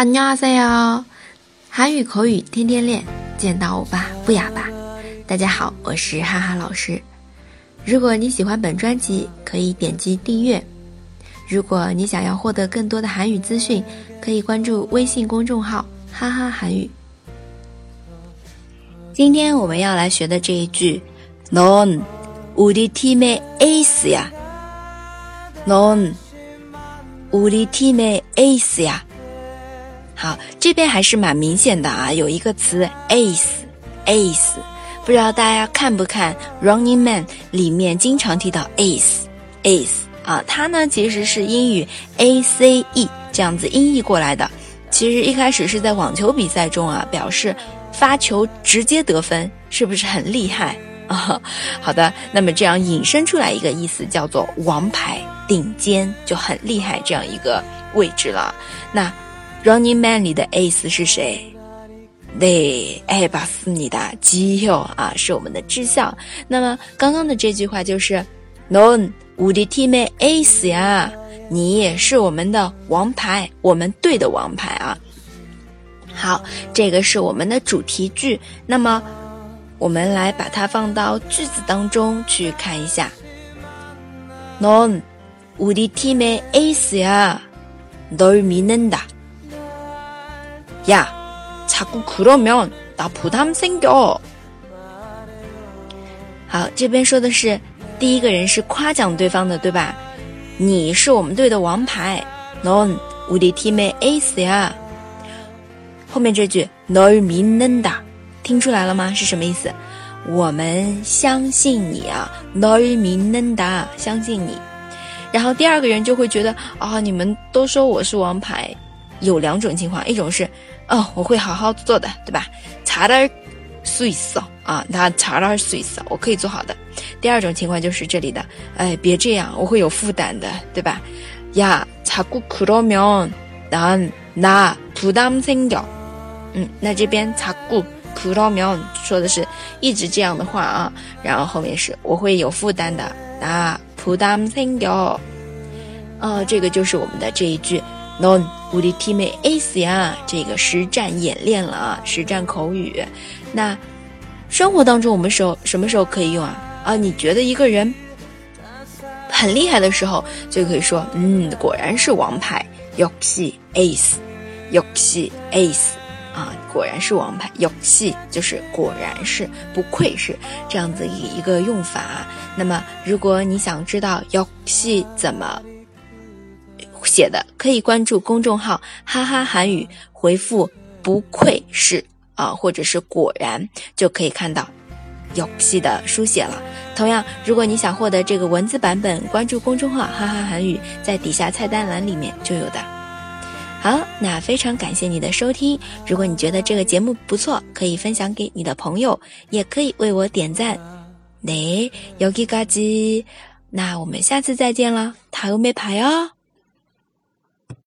안녕하세요，韩语口语天天练，见到欧巴不哑巴。大家好，我是哈哈老师。如果你喜欢本专辑，可以点击订阅。如果你想要获得更多的韩语资讯，可以关注微信公众号“哈哈韩语”。今天我们要来学的这一句，“Non 우리팀의에이스야”。Non 우리팀의에이스 야。 好，这边还是蛮明显的啊，有一个词 ace，ace，不知道大家看不看《Running Man》里面经常提到 ace，ace 啊，它呢其实是英语 a c e 这样子音译过来的。其实一开始是在网球比赛中啊，表示发球直接得分，是不是很厉害啊？好的，那么这样引申出来一个意思叫做王牌、顶尖，就很厉害这样一个位置了。那Running Man 里的 Ace 是谁？对，艾巴斯尼达基友啊，是我们的智孝。那么刚刚的这句话就是 Non 우리팀의 Ace呀，你也是我们的王牌，我们队的王牌啊。好，这个是我们的主题句。那么我们来把它放到句子当中去看一下。Non 우리팀의 Ace呀，널믿는 다。 야, 자꾸 그러면 나 부담 생겨. 好，这边说的是第一个人是夸奖对方的，对吧？你是我们队的王牌，Non 우리팀의에이스야。 后面这句널믿는 다， 听出来了吗？是什么意思？我们相信你啊，널믿는 다， 相信你。然后第二个人就会觉得啊，你们都说我是王牌。 有两种情况，一种是，哦，我会好好做的，对吧？茶的水啊，那茶的水我可以做好的。第二种情况就是这里的，哎，别这样，我会有负担的，对吧？呀，茶苦，苦，那么，那，那，普，那么，嗯，那这边，查苦，苦，那么，说的是一直这样的话啊，然后后面是我会有负担的。那，普，那么，呃，这个就是我们的这一句。Non 우리팀의에이스呀，这个实战演练了啊，实战口语。那生活当中我们时候什么时候可以用啊？啊，你觉得一个人很厉害的时候，就可以说，嗯，果然是王牌，역시에이스 역시 ace 啊，果然是王牌，역시就是果然是，不愧是这样子一一个用法。那么，如果你想知道역시怎么？ 写的可以关注公众号“哈哈韩语”，回复“不愧是”啊，或者是“果然”，就可以看到有戏的书写了。同样，如果你想获得这个文字版本，关注公众号“哈哈韩语”，在底下菜单栏里面就有的。好，那非常感谢你的收听。如果你觉得这个节目不错，可以分享给你的朋友，也可以为我点赞。네여기까 지， 那我们下次再见了，塔欧没牌哦。